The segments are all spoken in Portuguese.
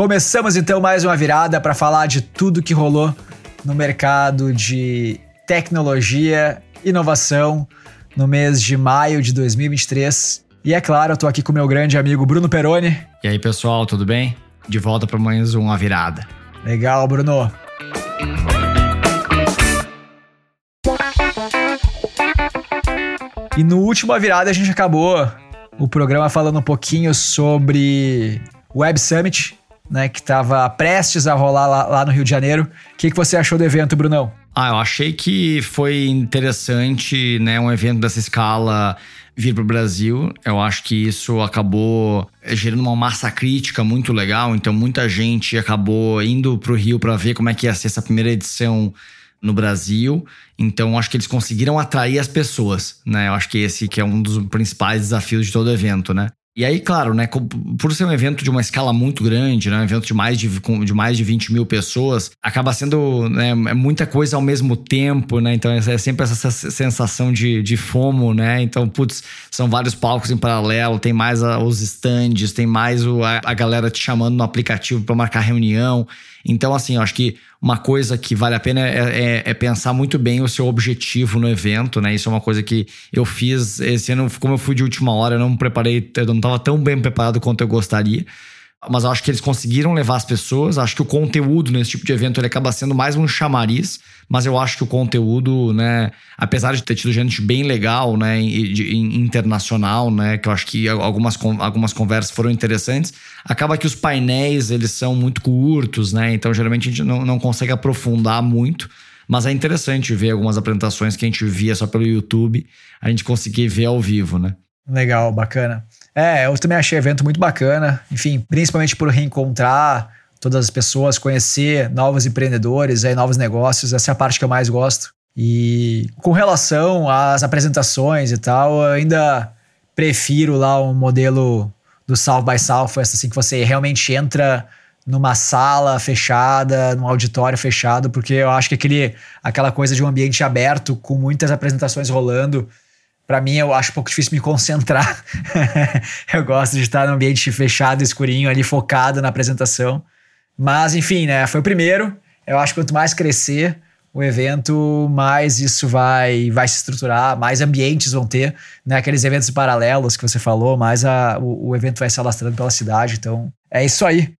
Começamos então mais uma virada para falar de tudo que rolou no mercado de tecnologia, inovação no mês de maio de 2023. E é claro, eu tô aqui com meu grande amigo Bruno Peroni. E aí, pessoal, tudo bem? De volta para mais uma virada. Legal, Bruno. E no último virada a gente acabou o programa falando um pouquinho sobre Web Summit, né, que estava prestes a rolar lá, lá, no Rio de Janeiro. O que, que você achou do evento, Brunão? Ah, eu achei que foi interessante, né, um evento dessa escala vir para o Brasil. Eu acho que isso acabou gerando uma massa crítica muito legal. Então, muita gente acabou indo para o Rio para ver como é que ia ser essa primeira edição no Brasil. Então, acho que eles conseguiram atrair as pessoas, né? Eu acho que esse que é um dos principais desafios de todo evento, né? E aí, claro, né, por ser um evento de uma escala muito grande, né, um evento de mais de, de mais de 20 mil pessoas, acaba sendo né, é muita coisa ao mesmo tempo, né? Então é sempre essa sensação de, de fomo, né? Então, putz, são vários palcos em paralelo, tem mais os stands, tem mais o, a, a galera te chamando no aplicativo para marcar reunião. Então, assim, eu acho que uma coisa que vale a pena é, é, é, pensar muito bem o seu objetivo no evento, né? Isso é uma coisa que eu fiz esse ano, como eu fui de última hora, eu não me preparei, eu não estava tão bem preparado quanto eu gostaria mas acho que eles conseguiram levar as pessoas. Acho que o conteúdo nesse tipo de evento ele acaba sendo mais um chamariz, mas eu acho que o conteúdo, né, apesar de ter tido gente bem legal, né, internacional, né, que eu acho que algumas, algumas conversas foram interessantes, acaba que os painéis eles são muito curtos, né, então geralmente a gente não, não consegue aprofundar muito. Mas é interessante ver algumas apresentações que a gente via só pelo YouTube, a gente conseguir ver ao vivo, né? Legal, bacana. É, eu também achei o evento muito bacana. Enfim, principalmente por reencontrar todas as pessoas, conhecer novos empreendedores, aí, novos negócios. Essa é a parte que eu mais gosto. E com relação às apresentações e tal, eu ainda prefiro lá um modelo do South by Southwest, assim, que você realmente entra numa sala fechada, num auditório fechado, porque eu acho que aquele, aquela coisa de um ambiente aberto, com muitas apresentações rolando, para mim, eu acho um pouco difícil me concentrar. eu gosto de estar no ambiente fechado, escurinho, ali focado na apresentação. Mas, enfim, né? Foi o primeiro. Eu acho que quanto mais crescer o evento, mais isso vai, vai se estruturar, mais ambientes vão ter, né? Aqueles eventos paralelos que você falou, mais a, o, o evento vai se alastrando pela cidade. Então, é isso aí.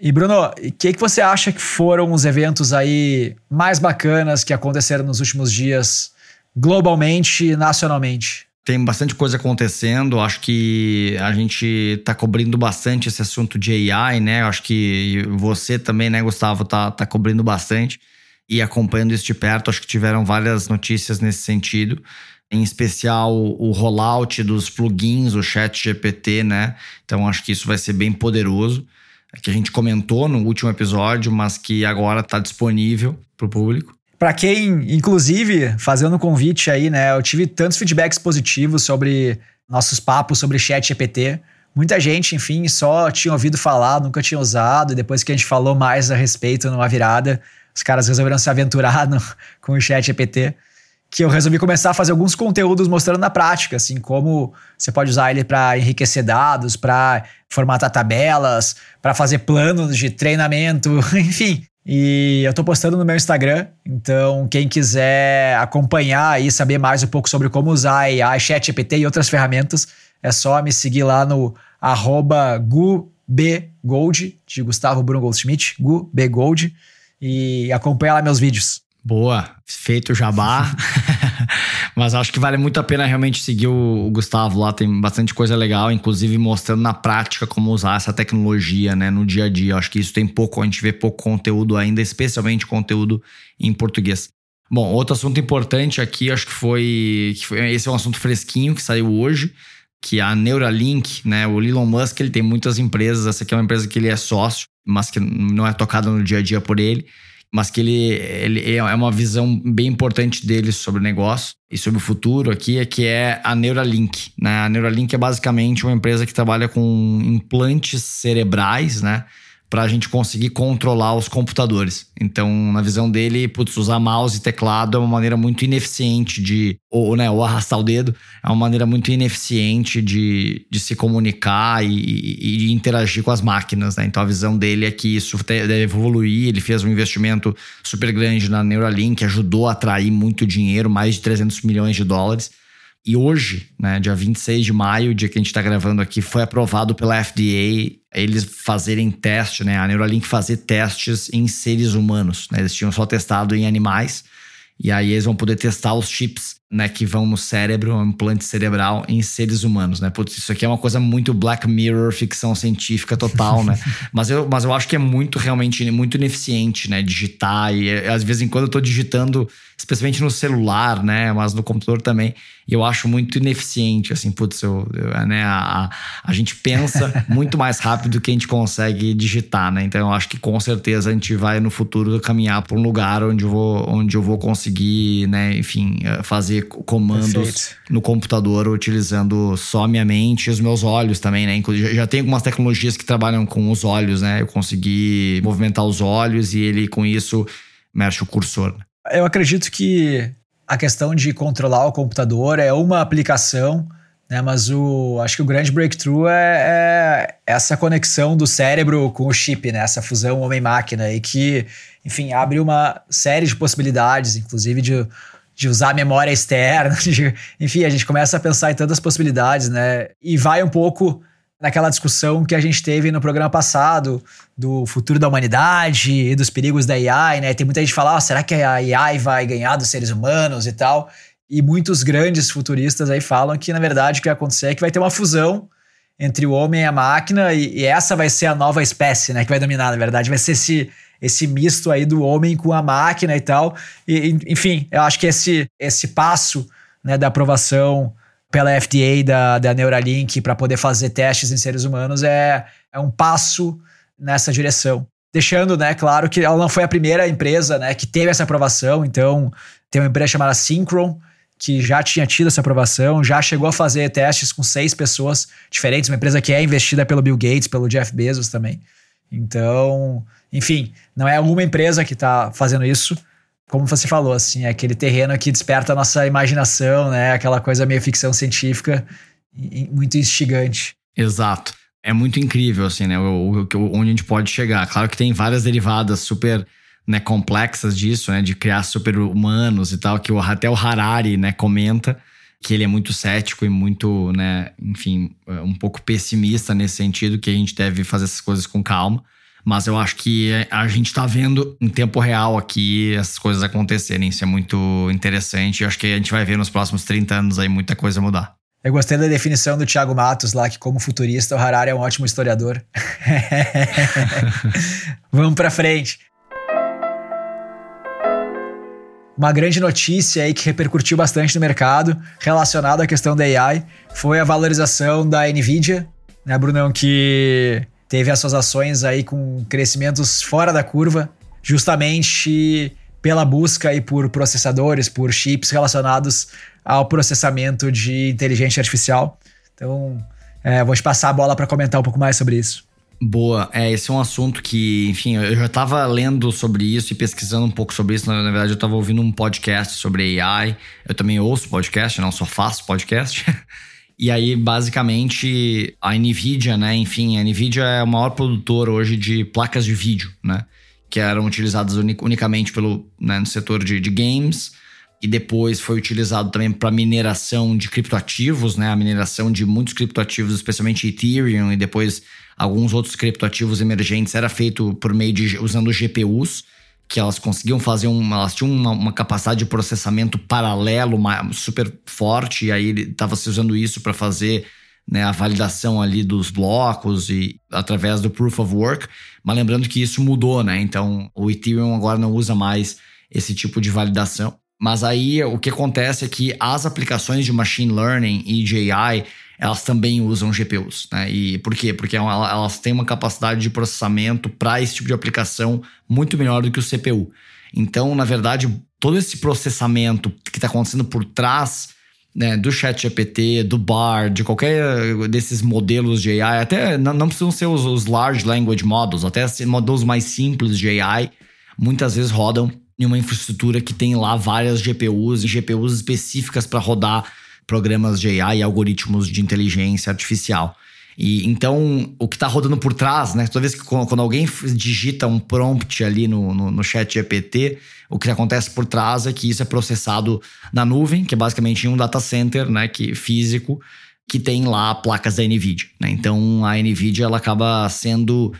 E Bruno, o que, que você acha que foram os eventos aí mais bacanas que aconteceram nos últimos dias globalmente e nacionalmente? Tem bastante coisa acontecendo. Acho que a gente está cobrindo bastante esse assunto de AI, né? Acho que você também, né, Gustavo, tá, tá cobrindo bastante e acompanhando isso de perto. Acho que tiveram várias notícias nesse sentido. Em especial o rollout dos plugins, o Chat GPT, né? Então acho que isso vai ser bem poderoso. Que a gente comentou no último episódio, mas que agora está disponível para o público. Para quem, inclusive, fazendo um convite aí, né? Eu tive tantos feedbacks positivos sobre nossos papos sobre chat GPT. Muita gente, enfim, só tinha ouvido falar, nunca tinha usado, e depois que a gente falou mais a respeito numa virada, os caras resolveram se aventurar no, com o chat GPT. Que eu resolvi começar a fazer alguns conteúdos mostrando na prática, assim, como você pode usar ele para enriquecer dados, para formatar tabelas, para fazer planos de treinamento, enfim. E eu tô postando no meu Instagram, então quem quiser acompanhar e saber mais um pouco sobre como usar a ChatGPT e outras ferramentas, é só me seguir lá no arroba gubgold, de Gustavo Bruno Goldschmidt, gubgold, e acompanha lá meus vídeos. Boa, feito o jabá. Mas acho que vale muito a pena realmente seguir o, Gustavo lá, tem bastante coisa legal, inclusive mostrando na prática como usar essa tecnologia, né, no dia a dia. Acho que isso tem pouco, a gente vê pouco conteúdo ainda, especialmente conteúdo em português. Bom, outro assunto importante aqui, acho que foi, que foi esse é um assunto fresquinho que saiu hoje, que é a Neuralink, né? O Elon Musk, ele tem muitas empresas, essa aqui é uma empresa que ele é sócio, mas que não é tocada no dia a dia por ele mas que ele, ele é uma visão bem importante dele sobre o negócio e sobre o futuro aqui, é que é a Neuralink. Né? A Neuralink é basicamente uma empresa que trabalha com implantes cerebrais, né? Para a gente conseguir controlar os computadores. Então, na visão dele, putz, usar mouse e teclado é uma maneira muito ineficiente de. Ou, né, ou arrastar o dedo, é uma maneira muito ineficiente de, de se comunicar e, e, e interagir com as máquinas. Né? Então, a visão dele é que isso deve evoluir. Ele fez um investimento super grande na Neuralink, ajudou a atrair muito dinheiro mais de 300 milhões de dólares. E hoje, né, dia 26 de maio, dia que a gente está gravando aqui, foi aprovado pela FDA eles fazerem teste, né, a Neuralink fazer testes em seres humanos. Né, eles tinham só testado em animais, e aí eles vão poder testar os chips né, que vão no cérebro, um implante cerebral em seres humanos, né? Putz, isso aqui é uma coisa muito Black Mirror, ficção científica total, né? mas, eu, mas eu acho que é muito, realmente, muito ineficiente, né? Digitar e às vezes em quando eu tô digitando, especialmente no celular, né? Mas no computador também, e eu acho muito ineficiente, assim, putz, eu, eu, né? A, a gente pensa muito mais rápido do que a gente consegue digitar, né? Então eu acho que com certeza a gente vai no futuro caminhar para um lugar onde eu vou, onde eu vou conseguir, né? Enfim, fazer fazer comandos Perfeito. no computador utilizando só minha mente e os meus olhos também, né? Já tem algumas tecnologias que trabalham com os olhos, né? Eu consegui movimentar os olhos e ele com isso mexe o cursor. Eu acredito que a questão de controlar o computador é uma aplicação, né? Mas o acho que o grande breakthrough é, é essa conexão do cérebro com o chip, né? Essa fusão homem-máquina e que, enfim, abre uma série de possibilidades, inclusive de de usar memória externa, de, enfim, a gente começa a pensar em tantas possibilidades, né? E vai um pouco naquela discussão que a gente teve no programa passado do futuro da humanidade e dos perigos da AI, né? Tem muita gente que fala, ah, será que a AI vai ganhar dos seres humanos e tal? E muitos grandes futuristas aí falam que, na verdade, o que vai acontecer é que vai ter uma fusão entre o homem e a máquina e, e essa vai ser a nova espécie, né? Que vai dominar, na verdade. Vai ser esse esse misto aí do homem com a máquina e tal. E, enfim, eu acho que esse, esse passo né, da aprovação pela FDA da, da Neuralink para poder fazer testes em seres humanos é, é um passo nessa direção. Deixando, né, claro que ela não foi a primeira empresa né, que teve essa aprovação, então tem uma empresa chamada Synchron, que já tinha tido essa aprovação, já chegou a fazer testes com seis pessoas diferentes, uma empresa que é investida pelo Bill Gates, pelo Jeff Bezos também. Então, enfim, não é uma empresa que está fazendo isso. Como você falou, assim, é aquele terreno que desperta a nossa imaginação, né? Aquela coisa meio ficção científica, muito instigante. Exato. É muito incrível, assim, né? O, o, onde a gente pode chegar. Claro que tem várias derivadas super né, complexas disso, né? De criar super humanos e tal, que o, até o Harari, né, comenta que ele é muito cético e muito, né, enfim, um pouco pessimista nesse sentido, que a gente deve fazer essas coisas com calma. Mas eu acho que a gente está vendo em tempo real aqui essas coisas acontecerem. Isso é muito interessante. Eu acho que a gente vai ver nos próximos 30 anos aí muita coisa mudar. Eu gostei da definição do Thiago Matos lá, que como futurista o Harari é um ótimo historiador. Vamos para frente. Uma grande notícia aí que repercutiu bastante no mercado relacionada à questão da AI foi a valorização da Nvidia, né, Brunão, que teve as suas ações aí com crescimentos fora da curva, justamente pela busca aí por processadores, por chips relacionados ao processamento de inteligência artificial. Então, é, vou te passar a bola para comentar um pouco mais sobre isso. Boa, é, esse é um assunto que, enfim, eu já estava lendo sobre isso e pesquisando um pouco sobre isso. Na, na verdade, eu estava ouvindo um podcast sobre AI. Eu também ouço podcast, não só faço podcast. E aí, basicamente, a NVIDIA, né? Enfim, a NVIDIA é o maior produtor hoje de placas de vídeo, né? Que eram utilizadas unicamente pelo, né, no setor de, de games e depois foi utilizado também para mineração de criptoativos, né? A mineração de muitos criptoativos, especialmente Ethereum e depois alguns outros criptoativos emergentes era feito por meio de usando GPUs que elas conseguiam fazer uma. Elas tinham uma, uma capacidade de processamento paralelo uma, super forte, e aí estava se usando isso para fazer né, a validação ali dos blocos e através do proof of work. Mas lembrando que isso mudou, né? Então o Ethereum agora não usa mais esse tipo de validação. Mas aí o que acontece é que as aplicações de machine learning e de AI elas também usam GPUs. Né? E por quê? Porque elas têm uma capacidade de processamento para esse tipo de aplicação muito melhor do que o CPU. Então, na verdade, todo esse processamento que está acontecendo por trás né, do ChatGPT, do BAR, de qualquer desses modelos de AI, até não, não precisam ser os, os large language models, até modelos mais simples de AI, muitas vezes rodam em uma infraestrutura que tem lá várias GPUs e GPUs específicas para rodar programas de AI e algoritmos de inteligência artificial. E então, o que está rodando por trás, né? Toda vez que quando alguém digita um prompt ali no, no, no chat GPT, o que acontece por trás é que isso é processado na nuvem, que é basicamente um data center, né? Que físico, que tem lá placas da NVIDIA. Né? Então, a NVIDIA ela acaba sendo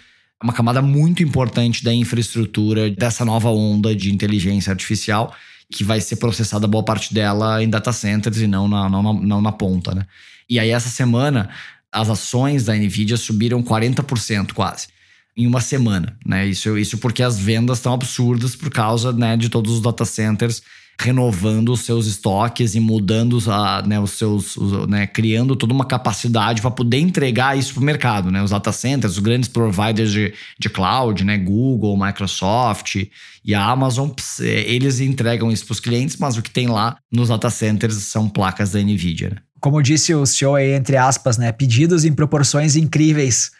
uma camada muito importante da infraestrutura dessa nova onda de inteligência artificial que vai ser processada boa parte dela em data centers e não na, não, não na ponta, né? E aí essa semana as ações da Nvidia subiram 40% quase em uma semana, né? Isso, isso porque as vendas estão absurdas por causa né, de todos os data centers renovando os seus estoques e mudando a, né, os seus, os, né, criando toda uma capacidade para poder entregar isso para o mercado, né? Os data centers, os grandes providers de, de cloud, né, Google, Microsoft e a Amazon, eles entregam isso para os clientes, mas o que tem lá nos data centers são placas da Nvidia. Né? Como disse o senhor aí, entre aspas, né, pedidos em proporções incríveis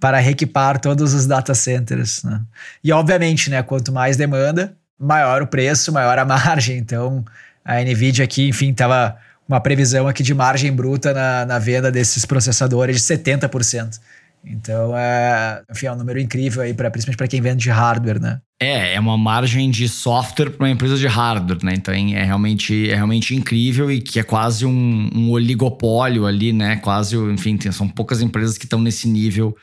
para reequipar todos os data centers. Né? E obviamente, né, quanto mais demanda, maior o preço, maior a margem. Então, a Nvidia aqui, enfim, estava uma previsão aqui de margem bruta na, na venda desses processadores de 70%. Então, é, enfim, é um número incrível aí, pra, principalmente para quem vende de hardware, né? É, é uma margem de software para uma empresa de hardware, né? Então é realmente, é realmente incrível e que é quase um, um oligopólio ali, né? Quase, enfim, tem, são poucas empresas que estão nesse nível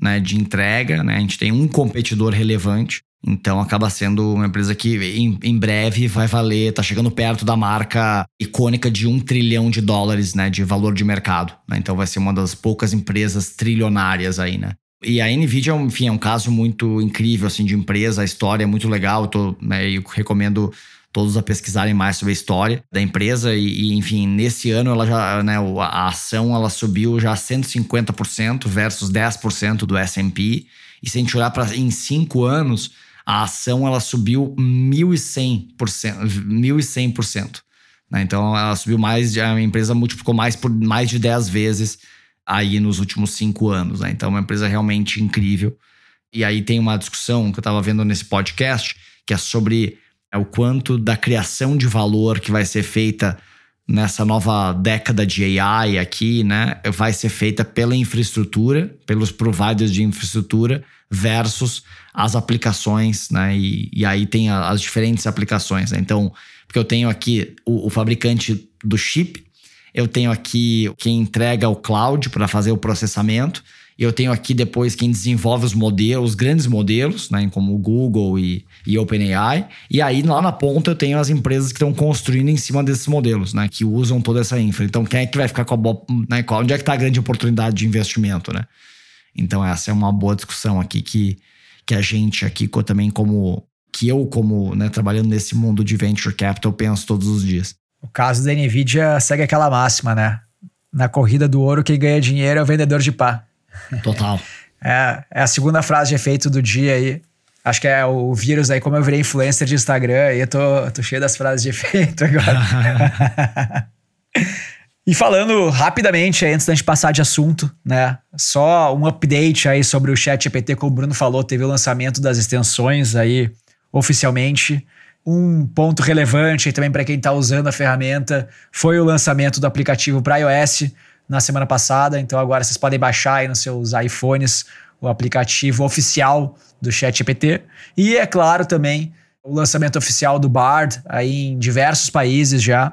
né, de entrega, né? A gente tem um competidor relevante então acaba sendo uma empresa que em, em, breve vai valer, tá chegando perto da marca icônica de um trilhão de dólares, né, de valor de mercado. Né? Então vai ser uma das poucas empresas trilionárias aí, né? E a Nvidia, enfim, é um caso muito incrível assim de empresa, a história é muito legal. Eu, tô, né, eu recomendo todos a pesquisarem mais sobre a história da empresa e, e, enfim, nesse ano ela já, né, a ação ela subiu já 150% versus 10% do S&P. E se a gente olhar para em cinco anos, a ação ela subiu 1.100%. 1.100%. Né? Então ela subiu mais, a empresa multiplicou mais por mais de 10 vezes aí nos últimos cinco anos. Né? Então é uma empresa realmente incrível. E aí tem uma discussão que eu estava vendo nesse podcast, que é sobre é, o quanto da criação de valor que vai ser feita nessa nova década de AI aqui, né, vai ser feita pela infraestrutura, pelos providers de infraestrutura versus as aplicações, né? E, e aí tem a, as diferentes aplicações. Né? Então, porque eu tenho aqui o, o fabricante do chip, eu tenho aqui quem entrega o cloud para fazer o processamento, eu tenho aqui depois quem desenvolve os modelos, os grandes modelos, né, como o Google e, e OpenAI. E aí lá na ponta eu tenho as empresas que estão construindo em cima desses modelos, né, que usam toda essa infra. Então quem é que vai ficar com a boa, né, onde é que está a grande oportunidade de investimento, né? Então essa é uma boa discussão aqui que, que a gente aqui também como que eu como né, trabalhando nesse mundo de venture capital penso todos os dias. O caso da Nvidia segue aquela máxima, né? Na corrida do ouro quem ganha dinheiro é o vendedor de pá. Total. é, é a segunda frase de efeito do dia aí. Acho que é o vírus aí, como eu virei influencer de Instagram, e eu tô, tô cheio das frases de efeito agora. E falando rapidamente, antes da gente passar de assunto, né? Só um update aí sobre o Chat GPT, como o Bruno falou, teve o lançamento das extensões aí oficialmente. Um ponto relevante também para quem está usando a ferramenta foi o lançamento do aplicativo para iOS na semana passada. Então agora vocês podem baixar aí nos seus iPhones o aplicativo oficial do ChatGPT. E é claro também o lançamento oficial do Bard aí em diversos países já,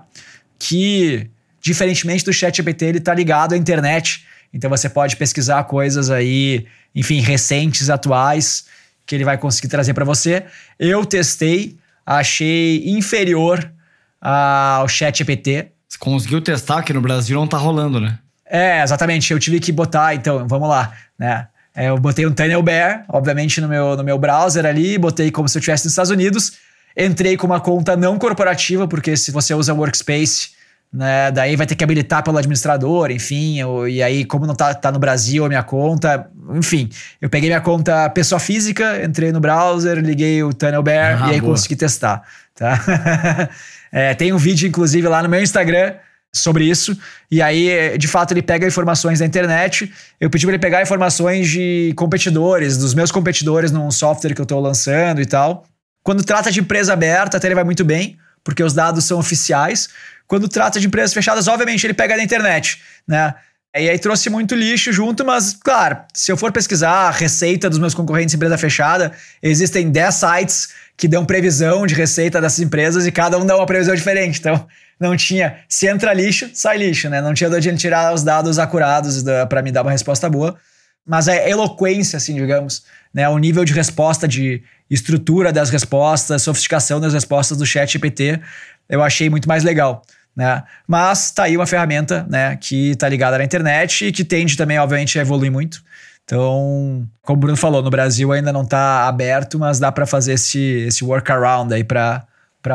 que Diferentemente do ChatGPT, ele está ligado à internet. Então você pode pesquisar coisas aí, enfim, recentes, atuais, que ele vai conseguir trazer para você. Eu testei, achei inferior ao ChatGPT. Você conseguiu testar que no Brasil não tá rolando, né? É, exatamente. Eu tive que botar, então, vamos lá, né? É, eu botei um Tunnel Bear, obviamente, no meu, no meu browser ali, botei como se eu estivesse nos Estados Unidos. Entrei com uma conta não corporativa, porque se você usa Workspace, né? Daí vai ter que habilitar pelo administrador, enfim. Eu, e aí, como não tá, tá no Brasil a minha conta, enfim. Eu peguei minha conta pessoa física, entrei no browser, liguei o Tunnel Bear ah, e aí boa. consegui testar. Tá? é, tem um vídeo, inclusive, lá no meu Instagram sobre isso. E aí, de fato, ele pega informações da internet. Eu pedi para ele pegar informações de competidores, dos meus competidores num software que eu estou lançando e tal. Quando trata de empresa aberta, até ele vai muito bem, porque os dados são oficiais. Quando trata de empresas fechadas, obviamente ele pega da internet, né? E aí trouxe muito lixo junto, mas, claro, se eu for pesquisar a receita dos meus concorrentes em empresa fechada, existem 10 sites que dão previsão de receita dessas empresas e cada um dá uma previsão diferente. Então, não tinha. Se entra lixo, sai lixo, né? Não tinha de onde tirar os dados acurados para me dar uma resposta boa. Mas a eloquência, assim, digamos, né? O nível de resposta, de estrutura das respostas, sofisticação das respostas do chat GPT, eu achei muito mais legal. Né? Mas tá aí uma ferramenta né, que tá ligada na internet e que tende também, obviamente, a evoluir muito. Então, como o Bruno falou, no Brasil ainda não está aberto, mas dá para fazer esse, esse workaround aí para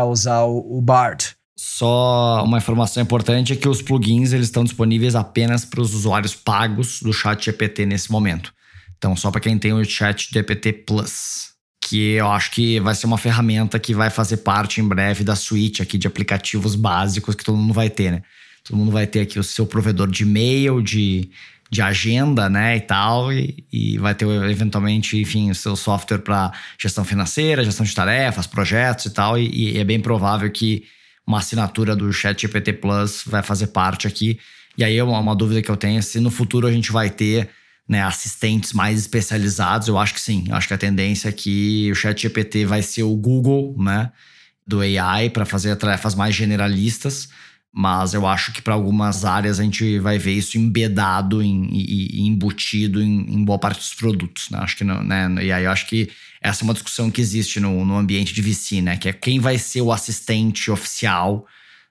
usar o, o Bard. Só uma informação importante é que os plugins eles estão disponíveis apenas para os usuários pagos do Chat GPT nesse momento. Então, só para quem tem o Chat GPT Plus, que eu acho que vai ser uma ferramenta que vai fazer parte em breve da suíte aqui de aplicativos básicos que todo mundo vai ter, né? Todo mundo vai ter aqui o seu provedor de e-mail, de de agenda, né, e tal, e, e vai ter eventualmente, enfim, o seu software para gestão financeira, gestão de tarefas, projetos e tal, e, e, é bem provável que uma assinatura do ChatGPT Plus vai fazer parte aqui. E aí uma, uma dúvida que eu tenho é se no futuro a gente vai ter né, assistentes mais especializados. Eu acho que sim. Eu acho que a tendência é que o ChatGPT vai ser o Google, né, do AI para fazer tarefas mais generalistas mas eu acho que para algumas áreas a gente vai ver isso embedado e embutido em, em, boa parte dos produtos, né? Acho que não, né? E aí eu acho que essa é uma discussão que existe no, no ambiente de VC, né? Que é quem vai ser o assistente oficial,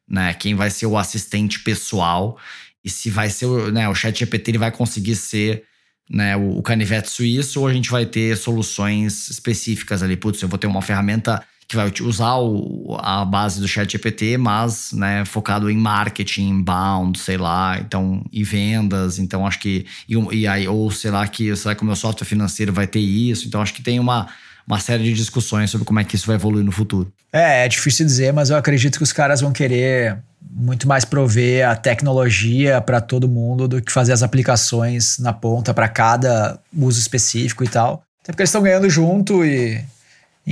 né? Quem vai ser o assistente pessoal e se vai ser né, o chat GPT ele vai conseguir ser né, o, o canivete suíço ou a gente vai ter soluções específicas ali. Putz, eu vou ter uma ferramenta que vai usar o, a base do chat GPT, mas né, focado em marketing, inbound, sei lá, então, e vendas, então acho que, e, e aí, ou sei lá, que, será que o meu software financeiro vai ter isso, então acho que tem uma, uma série de discussões sobre como é que isso vai evoluir no futuro. É, é difícil dizer, mas eu acredito que os caras vão querer muito mais prover a tecnologia para todo mundo do que fazer as aplicações na ponta para cada uso específico e tal. Até porque eles estão ganhando junto e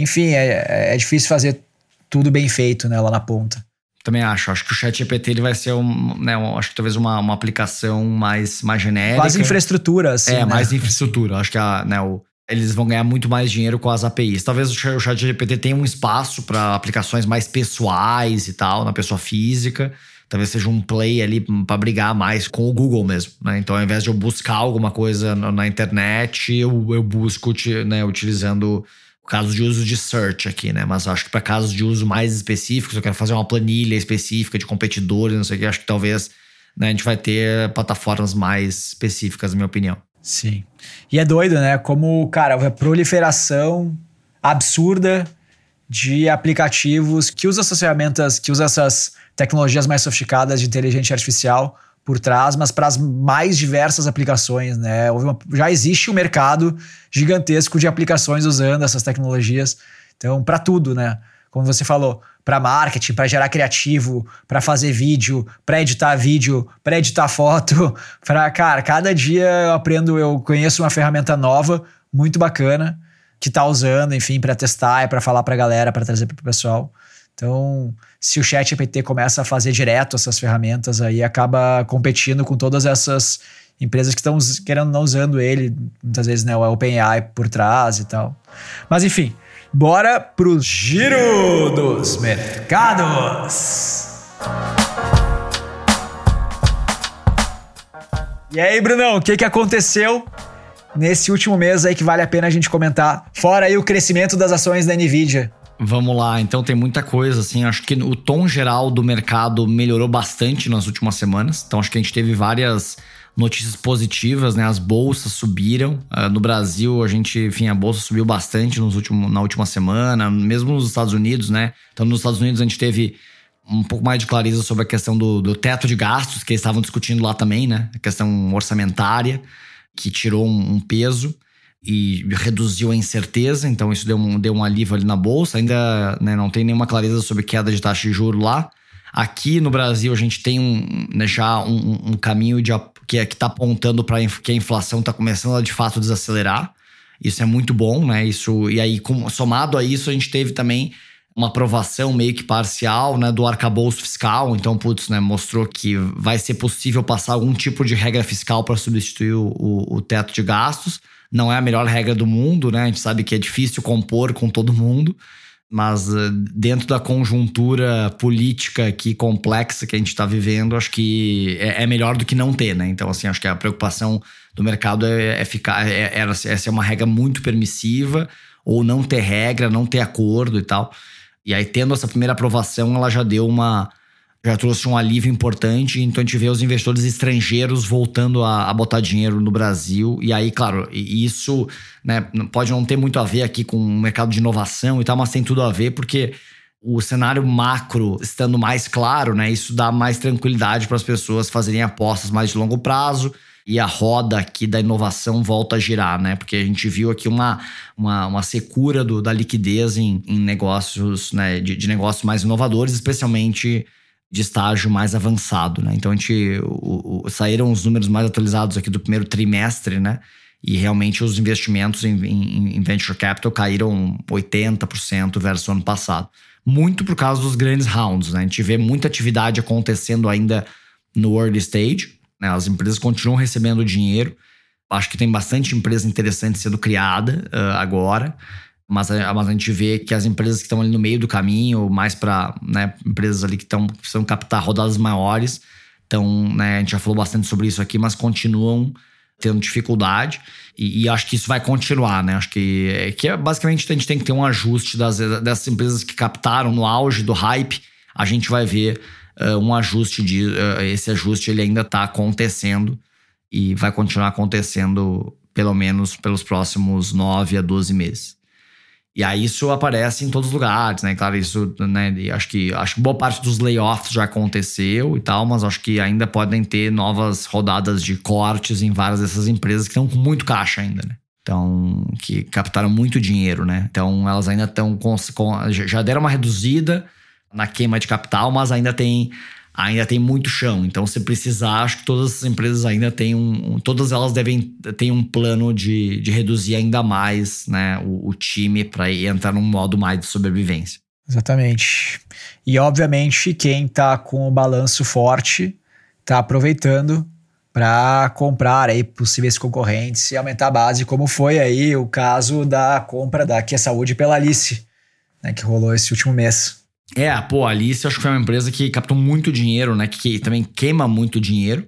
enfim, é, é difícil fazer tudo bem feito né, lá na ponta. Também acho. Acho que o chat GPT ele vai ser um, né, um, acho que talvez uma, uma aplicação mais, mais genérica. Mais infraestrutura, assim. É, né? mais infraestrutura. Acho que a, né, o, eles vão ganhar muito mais dinheiro com as APIs. Talvez o chat GPT tenha um espaço para aplicações mais pessoais e tal, na pessoa física. Talvez seja um play ali para brigar mais com o Google mesmo. Né? Então, ao invés de eu buscar alguma coisa na, na internet, eu, eu busco né, utilizando casos de uso de search aqui, né? Mas acho que para casos de uso mais específicos, eu quero fazer uma planilha específica de competidores, não sei o que, acho que talvez né, a gente vai ter plataformas mais específicas, na minha opinião. Sim. E é doido, né? Como, cara, a proliferação absurda de aplicativos que usam essas ferramentas, que usam essas tecnologias mais sofisticadas de inteligência artificial por trás, mas para as mais diversas aplicações, né? Uma, já existe um mercado gigantesco de aplicações usando essas tecnologias. Então, para tudo, né? Como você falou, para marketing, para gerar criativo, para fazer vídeo, para editar vídeo, para editar foto, para cara, cada dia eu aprendo, eu conheço uma ferramenta nova, muito bacana, que tá usando, enfim, para testar e para falar para a galera, para trazer para o pessoal. Então, se o chat GPT começa a fazer direto essas ferramentas aí, acaba competindo com todas essas empresas que estão querendo não usando ele, muitas vezes né, o OpenAI por trás e tal. Mas enfim, bora pro giro dos mercados. E aí, Brunão, o que, que aconteceu nesse último mês aí que vale a pena a gente comentar? Fora aí o crescimento das ações da Nvidia. Vamos lá, então tem muita coisa, assim. Acho que o tom geral do mercado melhorou bastante nas últimas semanas. Então, acho que a gente teve várias notícias positivas, né? As bolsas subiram. Uh, no Brasil, a gente, enfim, a bolsa subiu bastante nos últimos, na última semana, mesmo nos Estados Unidos, né? Então, nos Estados Unidos, a gente teve um pouco mais de clareza sobre a questão do, do teto de gastos, que eles estavam discutindo lá também, né? A questão orçamentária, que tirou um, um peso e reduziu a incerteza, então isso deu um, deu um alívio ali na bolsa. Ainda né, não tem nenhuma clareza sobre queda de taxa de juros lá. Aqui no Brasil a gente tem um, né, já um, um, caminho de, que é, está apontando para que a inflação está começando a de fato desacelerar. Isso é muito bom, né? Isso, e aí, com, somado a isso, a gente teve também uma aprovação meio que parcial né, do arcabouço fiscal. Então, putz, né, mostrou que vai ser possível passar algum tipo de regra fiscal para substituir o, o, o, teto de gastos. Não é a melhor regra do mundo, né? A gente sabe que é difícil compor com todo mundo, mas uh, dentro da conjuntura política aqui complexa que a gente está vivendo, acho que é, é, melhor do que não ter, né? Então, assim, acho que a preocupação do mercado é, é ficar, é, é, é ser uma regra muito permissiva ou não ter regra, não ter acordo e tal. E aí, tendo essa primeira aprovação, ela já deu uma. Já trouxe um alívio importante. Então, a gente vê os investidores estrangeiros voltando a, a botar dinheiro no Brasil. E aí, claro, isso né, pode não ter muito a ver aqui com o mercado de inovação e tal, mas tem tudo a ver porque o cenário macro estando mais claro, né, isso dá mais tranquilidade para as pessoas fazerem apostas mais de longo prazo e a roda aqui da inovação volta a girar, né? Porque a gente viu aqui uma, uma, uma secura do, da liquidez em, em negócios, né? De, de, negócios mais inovadores, especialmente de estágio mais avançado, né? Então a gente o, o, saíram os números mais atualizados aqui do primeiro trimestre, né? E realmente os investimentos em, em, em venture capital caíram 80% versus o ano passado. Muito por causa dos grandes rounds, né? A gente vê muita atividade acontecendo ainda no early stage, né? As empresas continuam recebendo dinheiro. Acho que tem bastante empresa interessante sendo criada uh, agora. Mas a, mas a gente vê que as empresas que estão ali no meio do caminho, mais para né, empresas ali que estão precisam captar rodadas maiores, então, né, a gente já falou bastante sobre isso aqui, mas continuam tendo dificuldade e, e, acho que isso vai continuar, né? Acho que, é, que é, basicamente a gente tem que ter um ajuste das, dessas empresas que captaram no auge do hype. A gente vai ver uh, um ajuste de uh, esse ajuste ele ainda está acontecendo e vai continuar acontecendo pelo menos pelos próximos 9 a 12 meses. E aí isso aparece em todos os lugares, né? Claro, isso, né? Acho que acho que boa parte dos layoffs já aconteceu e tal, mas acho que ainda podem ter novas rodadas de cortes em várias dessas empresas que estão com muito caixa ainda, né? Então, que captaram muito dinheiro, né? Então, elas ainda estão com, com, já deram uma reduzida, na queima de capital, mas ainda tem ainda tem muito chão. Então, se precisar, acho que todas as empresas ainda têm um. Todas elas devem ter um plano de, de reduzir ainda mais né, o, o time para entrar num modo mais de sobrevivência. Exatamente. E, obviamente, quem está com o balanço forte está aproveitando para comprar aí possíveis concorrentes e aumentar a base, como foi aí o caso da compra da Kia Saúde pela Alice, né, que rolou esse último mês. É, pô, a Alice acho que foi uma empresa que captou muito dinheiro, né? Que, que também queima muito dinheiro.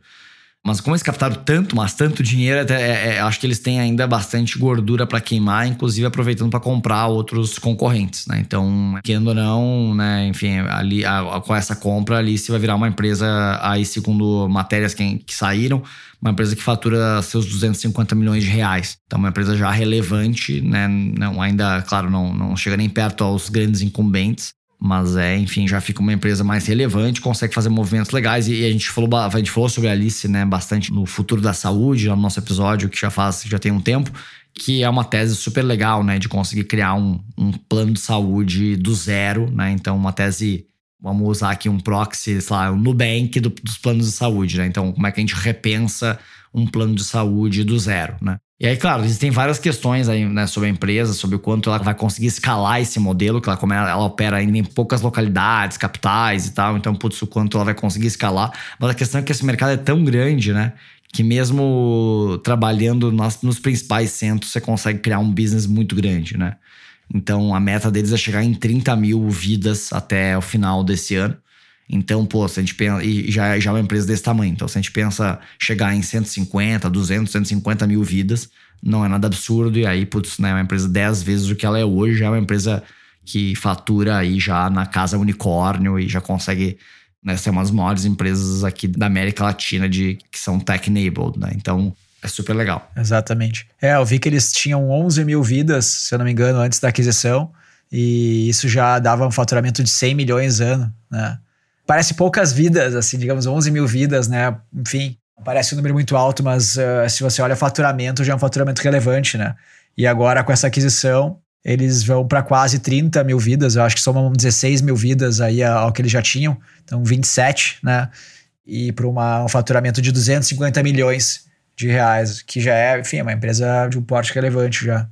Mas como eles captaram tanto, mas tanto dinheiro, até, é, é, acho que eles têm ainda bastante gordura para queimar, inclusive aproveitando para comprar outros concorrentes, né? Então, querendo ou não, né? Enfim, ali, a, a, com essa compra, a Alice vai virar uma empresa, aí segundo matérias que, que saíram, uma empresa que fatura seus 250 milhões de reais. Então, uma empresa já relevante, né? Não, ainda, claro, não, não chega nem perto aos grandes incumbentes, mas é, enfim, já fica uma empresa mais relevante, consegue fazer movimentos legais. E, a gente falou, a gente falou sobre a Alice, né, bastante no futuro da saúde, no nosso episódio, que já faz, já tem um tempo, que é uma tese super legal, né, de conseguir criar um, um plano de saúde do zero, né? Então, uma tese vamos usar aqui um proxy, sei lá, o Nubank do, dos planos de saúde, né? Então, como é que a gente repensa um plano de saúde do zero, né? E aí, claro, existem várias questões aí, né, sobre a empresa, sobre o quanto ela vai conseguir escalar esse modelo, que ela, como ela, ela opera ainda em poucas localidades, capitais e tal, então, putz, o quanto ela vai conseguir escalar. Mas a questão é que esse mercado é tão grande, né? Que mesmo trabalhando nos, nos principais centros, você consegue criar um business muito grande, né? Então, a meta deles é chegar em 30 mil vidas até o final desse ano. Então, pô, se a gente pensa. E já, já é uma empresa desse tamanho. Então, se a gente pensa chegar em 150, 200, 150 mil vidas, não é nada absurdo. E aí, putz, né, é uma empresa 10 vezes o que ela é hoje, já é uma empresa que fatura aí já na casa unicórnio e já consegue né, ser uma das maiores empresas aqui da América Latina de, que são tech-enabled, né? Então, é super legal. Exatamente. É, eu vi que eles tinham 11 mil vidas, se eu não me engano, antes da aquisição. E isso já dava um faturamento de 100 milhões ano, né? Parece poucas vidas, assim, digamos 11 mil vidas, né? Enfim, parece um número muito alto, mas uh, se você olha faturamento, já é um faturamento relevante, né? E agora com essa aquisição, eles vão para quase 30 mil vidas, eu acho que somam 16 mil vidas aí ao que eles já tinham, então 27, né? E para um faturamento de 250 milhões de reais, que já é, enfim, é uma empresa de um porte relevante já.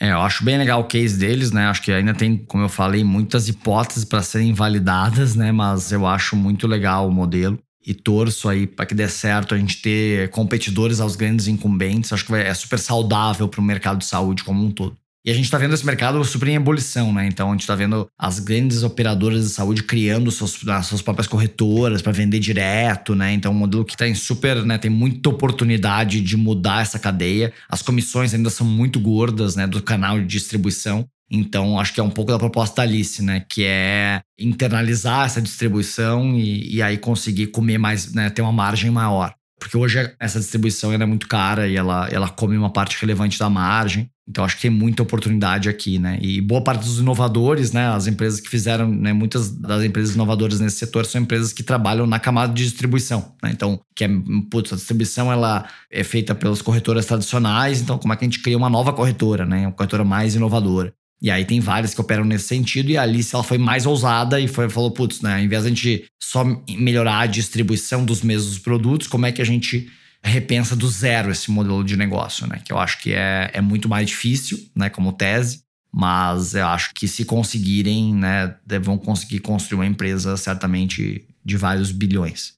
É, eu acho bem legal o case deles, né? Acho que ainda tem, como eu falei, muitas hipóteses para serem validadas, né? Mas eu acho muito legal o modelo e torço aí para que dê certo a gente ter competidores aos grandes incumbentes. Acho que é super saudável para o mercado de saúde como um todo. E a gente está vendo esse mercado super em ebulição, né? Então a gente está vendo as grandes operadoras de saúde criando suas, as suas próprias corretoras para vender direto, né? Então um modelo que está em super, né? Tem muita oportunidade de mudar essa cadeia. As comissões ainda são muito gordas, né? Do canal de distribuição. Então, acho que é um pouco da proposta da Alice, né? Que é internalizar essa distribuição e, e aí conseguir comer mais, né? Ter uma margem maior. Porque hoje essa distribuição é muito cara e ela, ela come uma parte relevante da margem. Então acho que tem muita oportunidade aqui, né? E boa parte dos inovadores, né? As empresas que fizeram, né? Muitas das empresas inovadoras nesse setor são empresas que trabalham na camada de distribuição, né? Então, que é, putz, a distribuição ela é feita pelas corretoras tradicionais, então como é que a gente cria uma nova corretora, né? Uma corretora mais inovadora. E aí tem várias que operam nesse sentido, e a Alice ela foi mais ousada e foi, falou: putz, né? Ao invés de a gente só melhorar a distribuição dos mesmos produtos, como é que a gente repensa do zero esse modelo de negócio, né? Que eu acho que é, é muito mais difícil, né? Como tese, mas eu acho que se conseguirem, né? Vão conseguir construir uma empresa certamente de vários bilhões.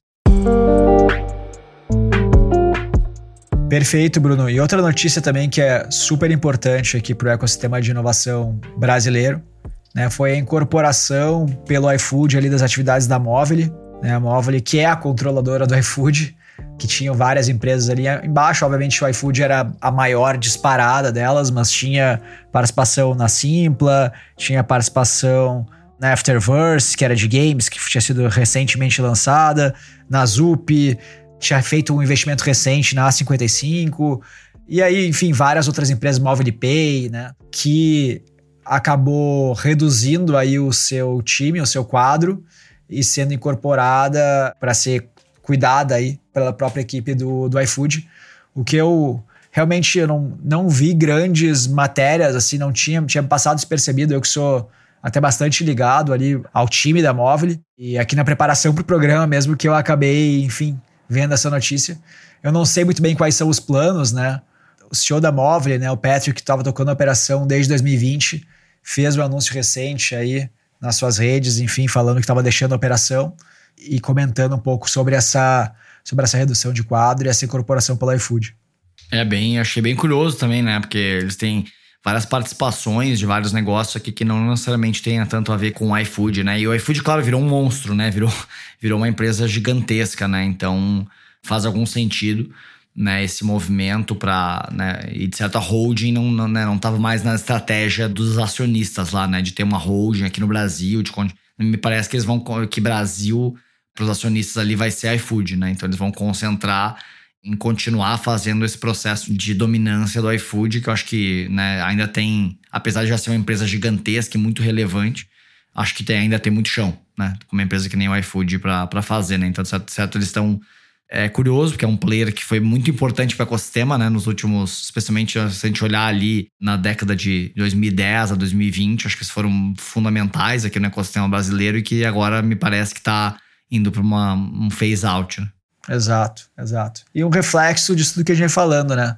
Perfeito, Bruno. E outra notícia também que é super importante aqui para o ecossistema de inovação brasileiro, né, foi a incorporação pelo iFood ali das atividades da Móvel, né, a Móvel que é a controladora do iFood, que tinham várias empresas ali embaixo. Obviamente o iFood era a maior disparada delas, mas tinha participação na Simpla, tinha participação na Afterverse, que era de games, que tinha sido recentemente lançada, na Zup, tinha feito um investimento recente na A55, e aí, enfim, várias outras empresas, Mobile Pay, né, que acabou reduzindo aí o seu time, o seu quadro, e sendo incorporada para ser cuidada aí pela própria equipe do, do iFood, o que eu realmente eu não, não vi grandes matérias, assim, não tinha, tinha passado despercebido, eu que sou até bastante ligado ali ao time da Móvel, e aqui na preparação para o programa mesmo que eu acabei, enfim, vendo essa notícia. Eu não sei muito bem quais são os planos, né? O CEO da Móvel, né, o Patrick, que estava tocando a operação desde 2020, fez um anúncio recente aí nas suas redes, enfim, falando que estava deixando a operação e comentando um pouco sobre essa, sobre essa redução de quadro e essa incorporação pelo iFood. É bem, achei bem curioso também, né? Porque eles têm várias participações de vários negócios aqui que não necessariamente tenha tanto a ver com o iFood, né? E o iFood, claro, virou um monstro, né? Virou, virou uma empresa gigantesca, né? Então faz algum sentido, né? Esse movimento para, né? E de certa holding não, não, né? não tava mais na estratégia dos acionistas lá, né? De ter uma holding aqui no Brasil, de me parece que eles vão que Brasil para os acionistas ali vai ser iFood, né? Então eles vão concentrar em continuar fazendo esse processo de dominância do iFood, que eu acho que né, ainda tem, apesar de já ser uma empresa gigantesca e muito relevante, acho que tem, ainda tem muito chão, né? Com uma empresa que nem o iFood para fazer, né? Então, certo, certo eles estão é curioso, porque é um player que foi muito importante para o ecossistema, né? Nos últimos, especialmente se a gente olhar ali na década de 2010 a 2020, acho que eles foram fundamentais aqui no ecossistema brasileiro e que agora me parece que está indo para um phase out. Né? Exato, exato. E um reflexo disso tudo que a gente vem falando, né?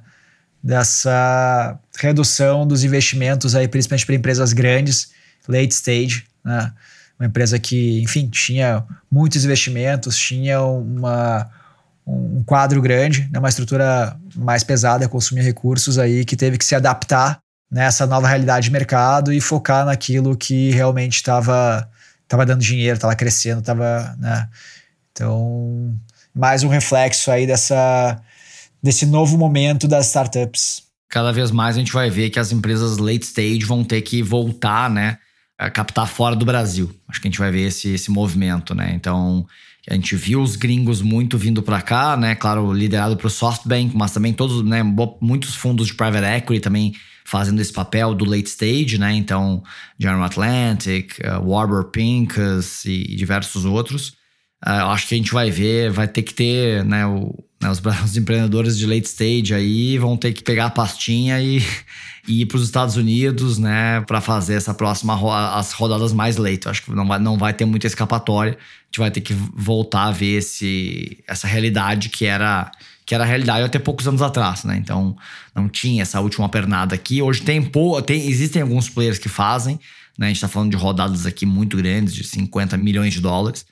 Dessa redução dos investimentos aí, principalmente para empresas grandes, late stage, né? Uma empresa que, enfim, tinha muitos investimentos, tinha uma, um quadro grande, né? uma estrutura mais pesada, consumir recursos aí, que teve que se adaptar nessa nova realidade de mercado e focar naquilo que realmente estava tava dando dinheiro, estava crescendo, estava, né? Então, mais um reflexo aí dessa, desse novo momento das startups. Cada vez mais a gente vai ver que as empresas late stage vão ter que voltar, né? A captar fora do Brasil. Acho que a gente vai ver esse, esse movimento, né? Então, a gente viu os gringos muito vindo para cá, né? Claro, liderado por SoftBank, mas também todos, né? Muitos fundos de private equity também fazendo esse papel do late stage, né? Então, General Atlantic, uh, Warburg Pincus e diversos outros. Uh, acho que a gente vai ver, vai ter que ter né, o, Né? Os, os, empreendedores de late stage aí vão ter que pegar a pastinha e, e ir para os Estados Unidos, né, para fazer essa próxima as rodadas mais late. Acho que não vai, não vai ter muita escapatória. A gente vai ter que voltar a ver esse, essa realidade que era que era a realidade até poucos anos atrás, né? Então não tinha essa última pernada aqui. Hoje tem, pô, tem existem alguns players que fazem, né? A gente está falando de rodadas aqui muito grandes, de 50 milhões de dólares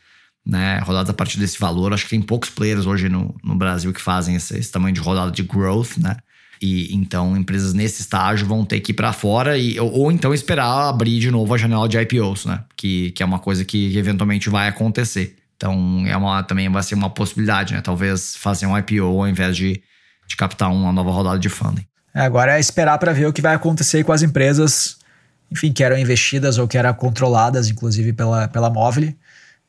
né, rodadas a partir desse valor. Acho que tem poucos players hoje no, no Brasil que fazem esse, esse tamanho de rodada de growth, né? E então empresas nesse estágio vão ter que ir para fora e, ou, ou, então esperar abrir de novo a janela de IPOs, né? Que, que é uma coisa que eventualmente vai acontecer. Então é uma, também vai ser uma possibilidade, né? Talvez fazer um IPO ao invés de, de captar uma nova rodada de funding. É, agora é esperar para ver o que vai acontecer com as empresas, enfim, que eram investidas ou que eram controladas, inclusive pela, pela Móvel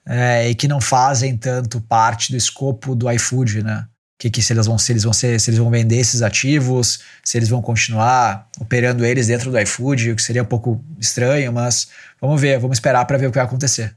é, e que não fazem tanto parte do escopo do iFood, né? Que, que se eles vão se eles vão ser, se eles vão vender esses ativos, se eles vão continuar operando eles dentro do iFood, o que seria um pouco estranho, mas vamos ver, vamos esperar para ver o que vai acontecer.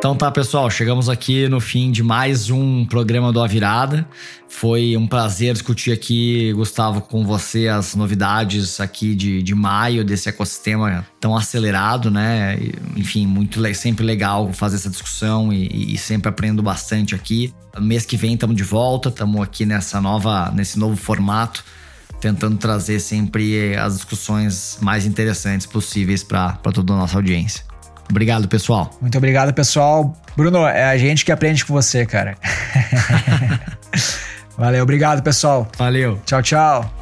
Então tá, pessoal, chegamos aqui no fim de mais um programa do A Virada. Foi um prazer discutir aqui, Gustavo, com você as novidades aqui de, de maio desse ecossistema tão acelerado, né? Enfim, muito sempre legal fazer essa discussão e, e sempre aprendo bastante aqui. Mês que vem estamos de volta, estamos aqui nessa nova, nesse novo formato tentando trazer sempre as discussões mais interessantes possíveis para toda a nossa audiência. Obrigado, pessoal. Muito obrigado, pessoal. Bruno, é a gente que aprende com você, cara. Valeu, obrigado, pessoal. Valeu. Tchau, tchau.